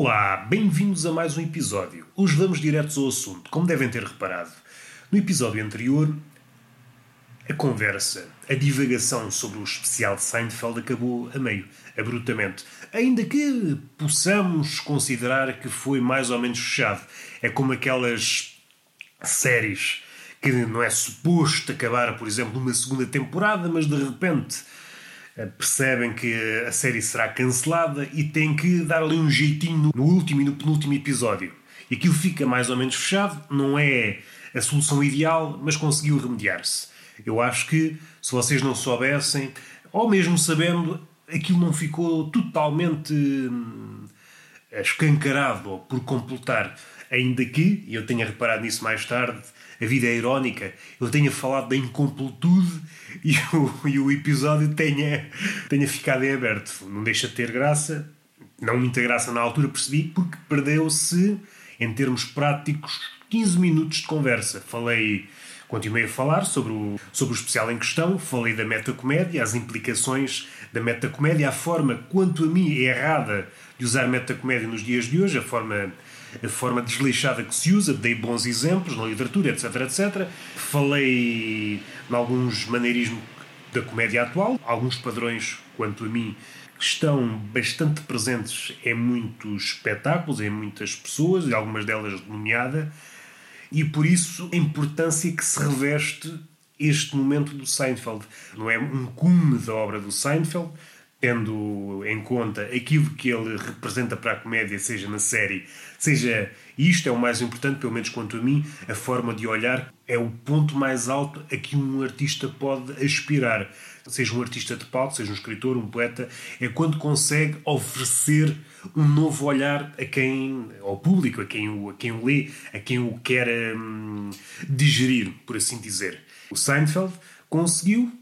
Olá, bem-vindos a mais um episódio. Hoje vamos diretos ao assunto, como devem ter reparado. No episódio anterior, a conversa, a divagação sobre o especial de Seinfeld acabou a meio, abruptamente. Ainda que possamos considerar que foi mais ou menos fechado. É como aquelas séries que não é suposto acabar, por exemplo, numa segunda temporada, mas de repente percebem que a série será cancelada e têm que dar ali um jeitinho no último e no penúltimo episódio. E aquilo fica mais ou menos fechado, não é a solução ideal, mas conseguiu remediar-se. Eu acho que, se vocês não soubessem, ou mesmo sabendo, aquilo não ficou totalmente hum, escancarado por completar. Ainda que, e eu tenha reparado nisso mais tarde, a vida é irónica, eu tenha falado da incompletude e o, e o episódio tenha, tenha ficado em aberto. Não deixa de ter graça, não muita graça na altura, percebi, porque perdeu-se, em termos práticos, 15 minutos de conversa. Falei, continuei a falar sobre o, sobre o especial em questão, falei da metacomédia, as implicações da metacomédia, a forma, quanto a mim, é errada de usar metacomédia nos dias de hoje, a forma a forma desleixada que se usa, dei bons exemplos na literatura, etc, etc. Falei em alguns maneirismos da comédia atual, alguns padrões, quanto a mim, que estão bastante presentes em muitos espetáculos, em muitas pessoas, e algumas delas nomeadas, e por isso a importância que se reveste este momento do Seinfeld. Não é um cume da obra do Seinfeld, tendo em conta aquilo que ele representa para a comédia, seja na série, seja isto é o mais importante, pelo menos quanto a mim, a forma de olhar é o ponto mais alto a que um artista pode aspirar. Seja um artista de palco, seja um escritor, um poeta, é quando consegue oferecer um novo olhar a quem, ao público, a quem o, a quem o lê, a quem o quer hum, digerir, por assim dizer. O Seinfeld conseguiu,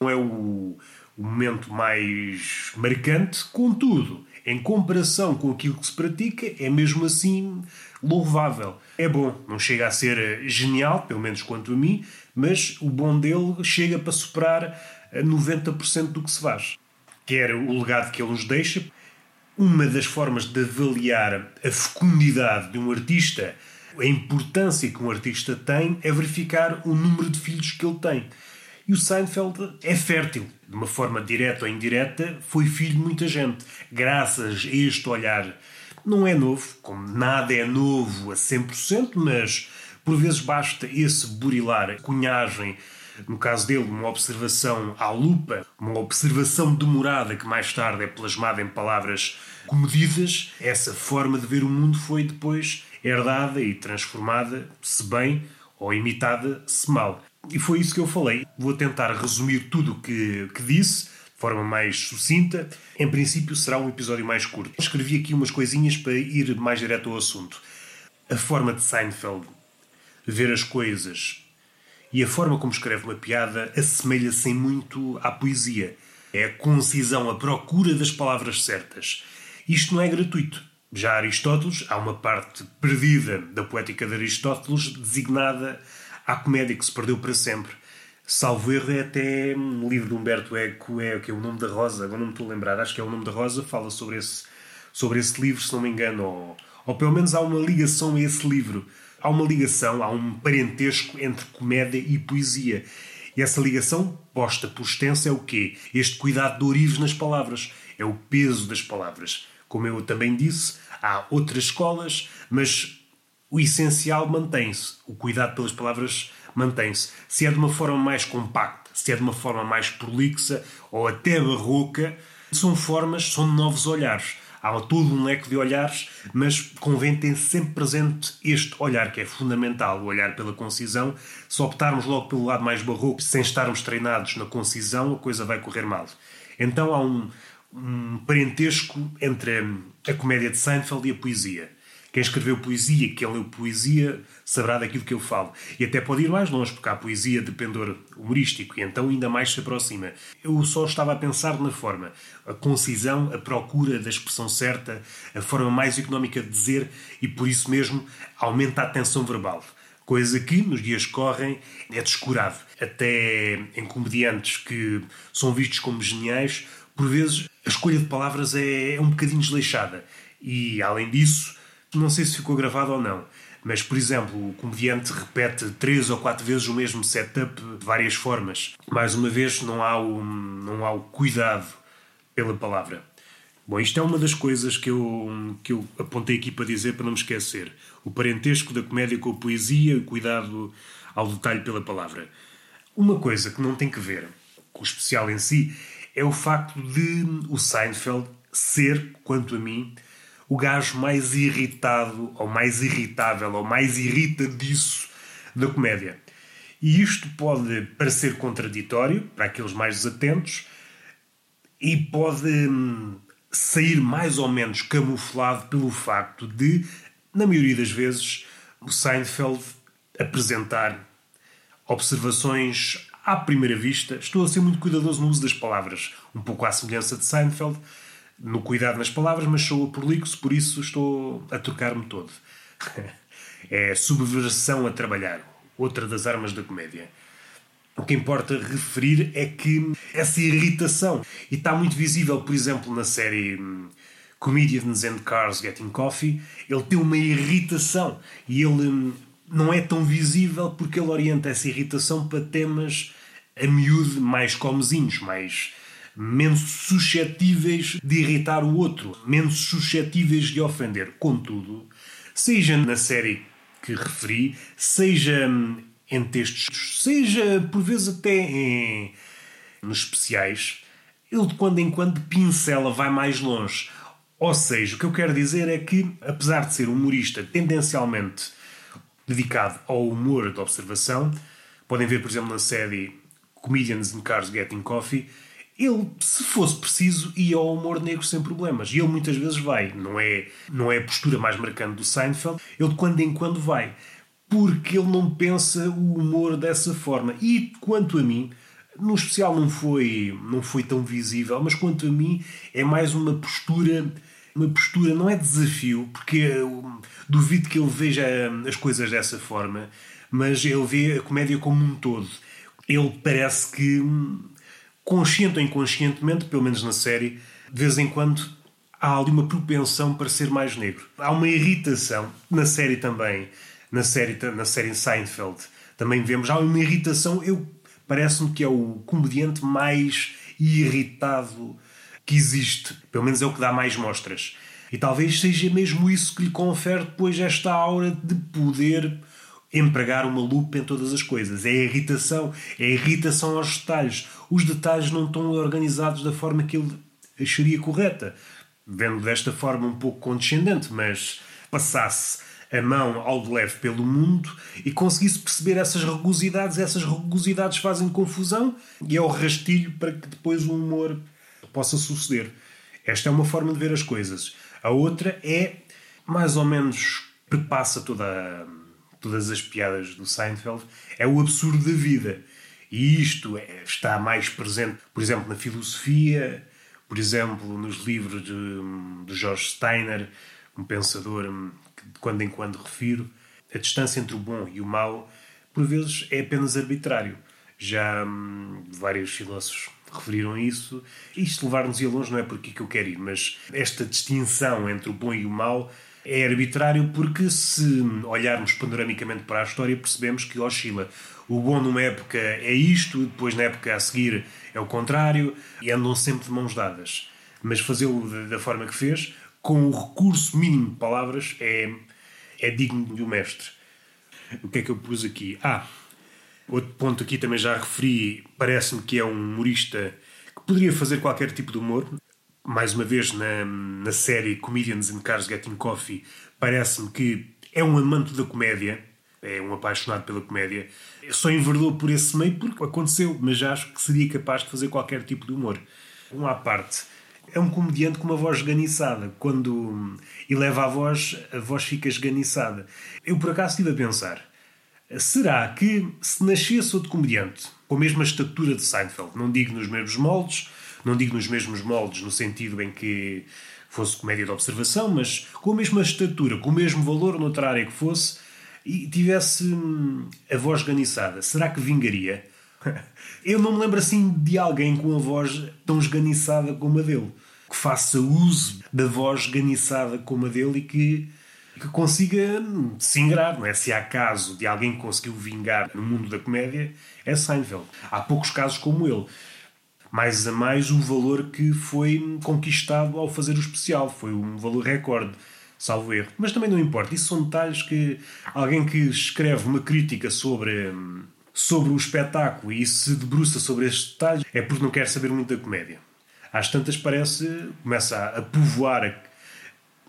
não é o o momento mais marcante, contudo, em comparação com aquilo que se pratica, é mesmo assim louvável. É bom, não chega a ser genial, pelo menos quanto a mim, mas o bom dele chega para superar 90% do que se faz. Quer o legado que ele nos deixa, uma das formas de avaliar a fecundidade de um artista, a importância que um artista tem, é verificar o número de filhos que ele tem. E o Seinfeld é fértil, de uma forma direta ou indireta, foi filho de muita gente. Graças a este olhar, não é novo, como nada é novo a 100%, mas por vezes basta esse burilar, cunhagem, no caso dele, uma observação à lupa, uma observação demorada que mais tarde é plasmada em palavras comedidas. Essa forma de ver o mundo foi depois herdada e transformada, se bem, ou imitada, se mal. E foi isso que eu falei. Vou tentar resumir tudo o que, que disse de forma mais sucinta. Em princípio, será um episódio mais curto. Escrevi aqui umas coisinhas para ir mais direto ao assunto. A forma de Seinfeld ver as coisas e a forma como escreve uma piada assemelha-se muito à poesia. É a concisão, a procura das palavras certas. Isto não é gratuito. Já Aristóteles, há uma parte perdida da poética de Aristóteles designada à comédia que se perdeu para sempre. Salvo erro é até um livro de Humberto Eco, é, que é o nome da Rosa, agora não me estou a lembrar, acho que é o nome da Rosa, fala sobre esse, sobre esse livro, se não me engano, ou, ou pelo menos há uma ligação a esse livro. Há uma ligação, há um parentesco entre comédia e poesia. E essa ligação, posta por extenso, é o quê? Este cuidado de orives nas palavras. É o peso das palavras. Como eu também disse, há outras escolas, mas o essencial mantém-se, o cuidado pelas palavras mantém-se. Se é de uma forma mais compacta, se é de uma forma mais prolixa ou até barroca, são formas, são novos olhares. Há todo um leque de olhares, mas convém ter sempre presente este olhar que é fundamental, o olhar pela concisão. Se optarmos logo pelo lado mais barroco, sem estarmos treinados na concisão, a coisa vai correr mal. Então há um, um parentesco entre a comédia de Seinfeld e a poesia. Quem escreveu poesia, quem leu poesia, saberá daquilo que eu falo. E até pode ir mais longe, porque há poesia de pendor humorístico, e então ainda mais se aproxima. Eu só estava a pensar na forma, a concisão, a procura da expressão certa, a forma mais económica de dizer, e por isso mesmo aumenta a tensão verbal. Coisa que, nos dias que correm, é descurado. Até em comediantes que são vistos como geniais, por vezes a escolha de palavras é, é um bocadinho desleixada E além disso, não sei se ficou gravado ou não, mas por exemplo, o comediante repete três ou quatro vezes o mesmo setup de várias formas. Mais uma vez, não há o, não há o cuidado pela palavra. Bom, isto é uma das coisas que eu, que eu apontei aqui para dizer para não me esquecer. O parentesco da comédia com a poesia, o cuidado ao detalhe pela palavra. Uma coisa que não tem que ver com o especial em si é o facto de o Seinfeld ser, quanto a mim, o gajo mais irritado, ou mais irritável, ou mais irritadiço da comédia. E isto pode parecer contraditório para aqueles mais desatentos e pode hum, sair mais ou menos camuflado pelo facto de, na maioria das vezes, o Seinfeld apresentar observações à primeira vista. Estou a ser muito cuidadoso no uso das palavras, um pouco à semelhança de Seinfeld, no cuidado nas palavras, mas sou prolixo, por isso estou a trocar-me todo. é subversão a trabalhar, outra das armas da comédia. O que importa referir é que essa irritação, e está muito visível, por exemplo, na série hum, Comedians and Cars Getting Coffee, ele tem uma irritação e ele hum, não é tão visível porque ele orienta essa irritação para temas a miúdo mais comezinhos, mais menos suscetíveis de irritar o outro, menos suscetíveis de ofender. Contudo, seja na série que referi, seja hum, em textos, seja por vezes até em, nos especiais, ele de quando em quando pincela, vai mais longe. Ou seja, o que eu quero dizer é que, apesar de ser humorista tendencialmente dedicado ao humor de observação, podem ver, por exemplo, na série Comedians in Cars Getting Coffee, ele, se fosse preciso, ia ao humor negro sem problemas. E ele muitas vezes vai. Não é, não é a postura mais marcante do Seinfeld. Ele de quando em quando vai porque ele não pensa o humor dessa forma. E quanto a mim, no especial não foi, não foi tão visível, mas quanto a mim é mais uma postura, uma postura não é desafio, porque eu duvido que ele veja as coisas dessa forma, mas ele vê a comédia como um todo. Ele parece que, consciente ou inconscientemente, pelo menos na série, de vez em quando há ali uma propensão para ser mais negro. Há uma irritação na série também na série, na série Seinfeld. Também vemos há uma irritação. Eu parece-me que é o comediante mais irritado que existe. Pelo menos é o que dá mais mostras. E talvez seja mesmo isso que lhe confere depois esta aura de poder empregar uma lupa em todas as coisas. É a irritação, é a irritação aos detalhes. Os detalhes não estão organizados da forma que ele acharia correta. Vendo desta forma um pouco condescendente, mas passasse a mão ao de leve pelo mundo e conseguisse perceber essas rugosidades. Essas rugosidades fazem confusão e é o rastilho para que depois o humor possa suceder. Esta é uma forma de ver as coisas. A outra é, mais ou menos, prepassa toda, todas as piadas do Seinfeld, é o absurdo da vida. E isto é, está mais presente, por exemplo, na filosofia, por exemplo, nos livros de, de George Steiner, um pensador de quando em quando refiro, a distância entre o bom e o mau, por vezes, é apenas arbitrário. Já hum, vários filósofos referiram isso. Isto levar-nos a longe não é porque que eu quero ir, mas esta distinção entre o bom e o mau é arbitrário porque se olharmos panoramicamente para a história percebemos que oscila. O bom numa época é isto, depois na época a seguir é o contrário e andam sempre de mãos dadas. Mas fazê-lo da forma que fez com o recurso mínimo de palavras é, é digno de um mestre. O que é que eu pus aqui? Ah, outro ponto aqui também já referi, parece-me que é um humorista que poderia fazer qualquer tipo de humor. Mais uma vez, na, na série Comedians in Cars Getting Coffee, parece-me que é um amante da comédia, é um apaixonado pela comédia. Só enverdou por esse meio porque aconteceu, mas já acho que seria capaz de fazer qualquer tipo de humor. Um à parte é um comediante com uma voz esganiçada. Quando eleva a voz, a voz fica esganiçada. Eu por acaso estive a pensar: será que se nascesse outro comediante com a mesma estatura de Seinfeld, não digo nos mesmos moldes, não digo nos mesmos moldes no sentido em que fosse comédia de observação, mas com a mesma estatura, com o mesmo valor noutra área que fosse, e tivesse hum, a voz esganiçada, será que vingaria? Eu não me lembro assim de alguém com a voz tão esganiçada como a dele. que faça uso da voz ganiçada como a dele e que, que consiga se ingrar, não é? Se há caso de alguém que conseguiu vingar no mundo da comédia, é Seinfeld. Há poucos casos como ele. Mais a mais o valor que foi conquistado ao fazer o especial. Foi um valor recorde salvo erro. Mas também não importa, isso são detalhes que alguém que escreve uma crítica sobre, sobre o espetáculo e se debruça sobre estes detalhes é porque não quer saber muito da comédia. Às tantas parece, começa a, povoar, a,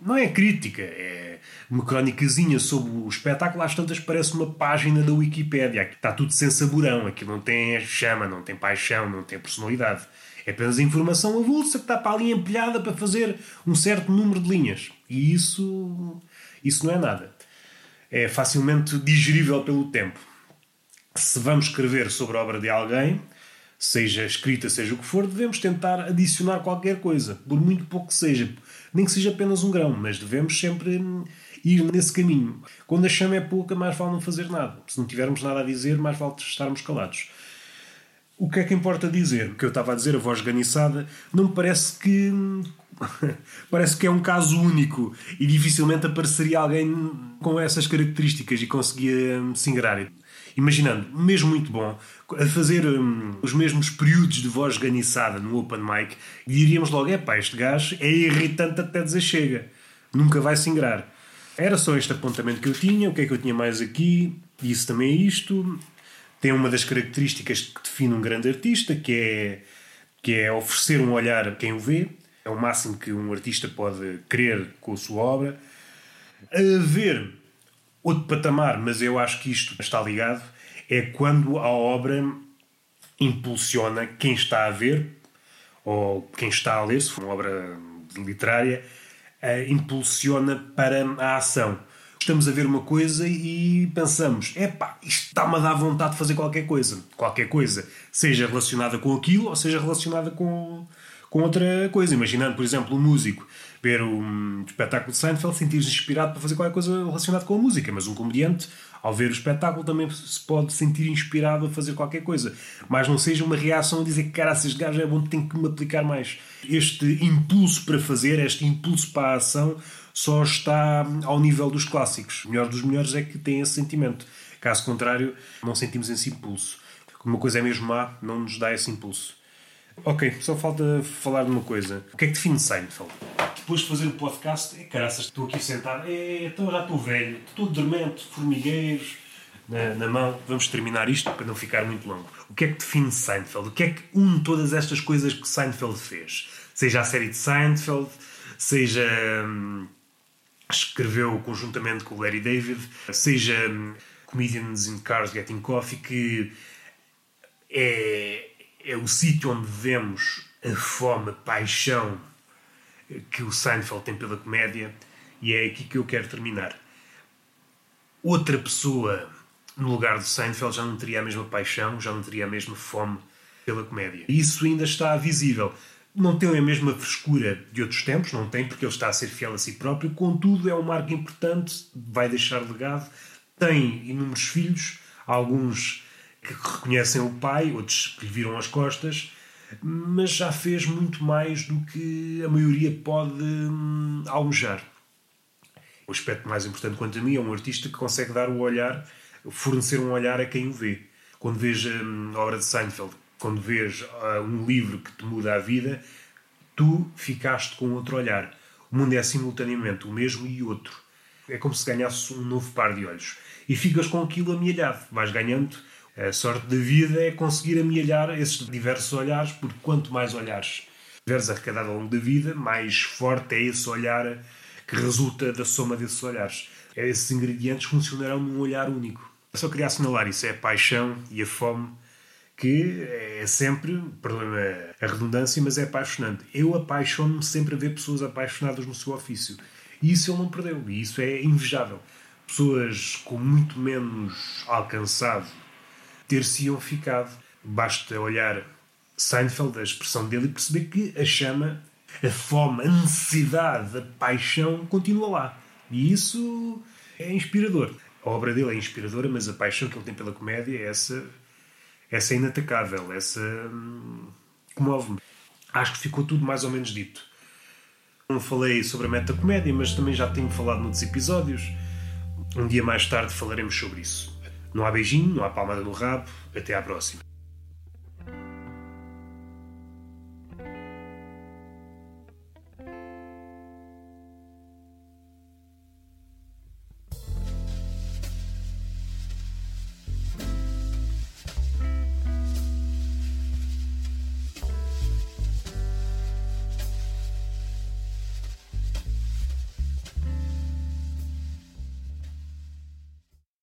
não é crítica, é uma cronicazinha sobre o espetáculo, às tantas parece uma página da Wikipédia, está tudo sem saborão, aquilo não tem chama, não tem paixão, não tem personalidade. É apenas informação avulsa que está para ali empilhada para fazer um certo número de linhas. E isso, isso não é nada. É facilmente digerível pelo tempo. Se vamos escrever sobre a obra de alguém, seja escrita, seja o que for, devemos tentar adicionar qualquer coisa, por muito pouco que seja. Nem que seja apenas um grão, mas devemos sempre ir nesse caminho. Quando a chama é pouca, mais vale não fazer nada. Se não tivermos nada a dizer, mais vale estarmos calados. O que é que importa dizer? O que eu estava a dizer, a voz ganiçada, não me parece que. parece que é um caso único e dificilmente apareceria alguém com essas características e conseguia hum, se ingrar. Imaginando, mesmo muito bom, a fazer hum, os mesmos períodos de voz ganiçada no open mic, diríamos logo: é pá, este gajo é irritante até dizer chega, nunca vai se ingrar. Era só este apontamento que eu tinha. O que é que eu tinha mais aqui? Isso também é isto tem uma das características que define um grande artista, que é, que é oferecer um olhar a quem o vê. É o máximo que um artista pode querer com a sua obra. Haver outro patamar, mas eu acho que isto está ligado, é quando a obra impulsiona quem está a ver ou quem está a ler, se for uma obra literária, impulsiona para a ação estamos a ver uma coisa e pensamos: epá, isto está-me a dar vontade de fazer qualquer coisa. Qualquer coisa, seja relacionada com aquilo ou seja relacionada com, com outra coisa. Imaginando, por exemplo, um músico ver um espetáculo de Seinfeld, sentir-se inspirado para fazer qualquer coisa relacionada com a música, mas um comediante, ao ver o espetáculo, também se pode sentir inspirado a fazer qualquer coisa. Mas não seja uma reação a dizer que, cara, se este gajo é bom, tem que me aplicar mais. Este impulso para fazer, este impulso para a ação, só está ao nível dos clássicos. O melhor dos melhores é que tem esse sentimento. Caso contrário, não sentimos esse impulso. Como uma coisa é mesmo má, não nos dá esse impulso. Ok, só falta falar de uma coisa. O que é que define Seinfeld? Depois de fazer o podcast, é caraças, estou aqui sentado, é, então já estou velho, estou dormente, formigueiros na, na, mão. Vamos terminar isto para não ficar muito longo. O que é que define Seinfeld? O que é que une todas estas coisas que Seinfeld fez? Seja a série de Seinfeld, seja hum, escreveu conjuntamente com o Larry David, seja hum, Comedians in Cars Getting Coffee, que é, é o sítio onde vemos a fome, a paixão que o Seinfeld tem pela comédia, e é aqui que eu quero terminar. Outra pessoa no lugar do Seinfeld já não teria a mesma paixão, já não teria a mesma fome pela comédia. Isso ainda está visível não tem a mesma frescura de outros tempos, não tem, porque ele está a ser fiel a si próprio, contudo é um marco importante, vai deixar legado, tem inúmeros filhos, alguns que reconhecem o pai, outros que lhe viram as costas, mas já fez muito mais do que a maioria pode hum, almejar. O aspecto mais importante quanto a mim é um artista que consegue dar o olhar, fornecer um olhar a quem o vê. Quando veja hum, a obra de Seinfeld, quando vês uh, um livro que te muda a vida, tu ficaste com outro olhar. O mundo é simultaneamente o mesmo e outro. É como se ganhasses um novo par de olhos. E ficas com aquilo amealhado. Vais ganhando. A sorte da vida é conseguir amealhar esses diversos olhares, porque quanto mais olhares tiveres arrecadado ao longo da vida, mais forte é esse olhar que resulta da soma desses olhares. Esses ingredientes funcionarão num olhar único. Eu só queria assinalar isso: é a paixão e a fome que é sempre, problema a redundância, mas é apaixonante. Eu apaixono-me sempre a ver pessoas apaixonadas no seu ofício. E isso ele não perdeu, e isso é invejável. Pessoas com muito menos alcançado ter-se-iam ficado. Basta olhar Seinfeld, a expressão dele, e perceber que a chama, a fome, a necessidade, a paixão continua lá. E isso é inspirador. A obra dele é inspiradora, mas a paixão que ele tem pela comédia é essa essa é inatacável, essa hum, comove-me. Acho que ficou tudo mais ou menos dito. Não falei sobre a metacomédia, mas também já tenho falado noutros episódios. Um dia mais tarde falaremos sobre isso. Não há beijinho, não há palmada no rabo. Até à próxima.